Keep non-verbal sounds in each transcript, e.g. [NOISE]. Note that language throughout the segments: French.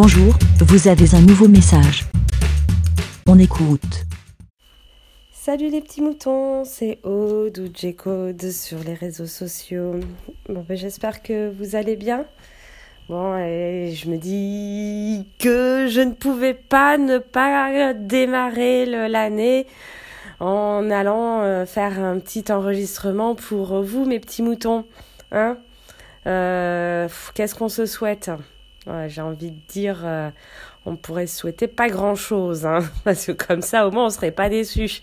Bonjour, vous avez un nouveau message. On écoute. Salut les petits moutons, c'est Aude ou J-Code sur les réseaux sociaux. Ben, j'espère que vous allez bien. Bon, je me dis que je ne pouvais pas ne pas démarrer l'année en allant euh, faire un petit enregistrement pour vous, mes petits moutons. Hein? Euh, Qu'est-ce qu'on se souhaite? J'ai envie de dire, euh, on pourrait souhaiter pas grand-chose, hein, [LAUGHS] parce que comme ça, au moins, on serait pas déçus.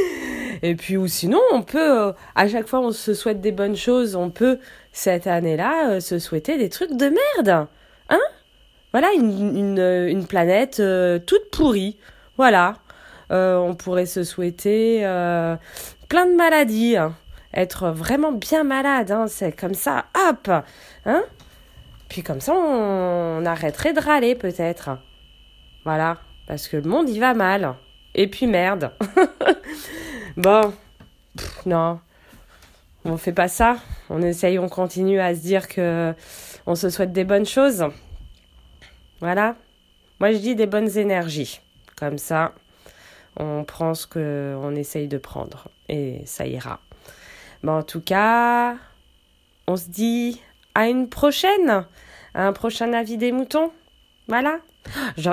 [LAUGHS] Et puis, ou sinon, on peut, à chaque fois, on se souhaite des bonnes choses, on peut, cette année-là, se souhaiter des trucs de merde. Hein Voilà, une, planète toute pourrie. Voilà. Euh, on pourrait se souhaiter euh, plein de maladies. Hein. Être vraiment bien malade, hein. c'est comme ça, hop hein Puis comme ça, on, arrêterait de râler peut-être. Voilà, parce que le monde, il va mal. Et puis merde. [LAUGHS] bon, non, on fait pas ça. On essaye, on continue à se dire que on se souhaite des bonnes choses. Voilà. Moi, je dis des bonnes énergies. Comme ça, on prend ce qu'on essaye de prendre et ça ira. Bon, en tout cas, on se dit à une prochaine, à un prochain avis des moutons. Voilà.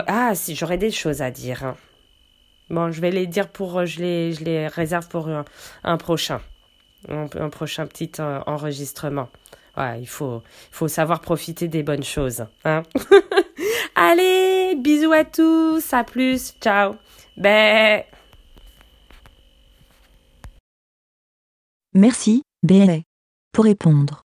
Ah, si, j'aurais des choses à dire. Hein. Bon, je vais les dire pour, je les, je les réserve pour un, prochain, un, prochain petit euh, enregistrement. Ouais, il faut, faut savoir profiter des bonnes choses. Hein [LAUGHS] Allez, bisous à tous, à plus, ciao. Ben. Merci, BLA. Pour répondre,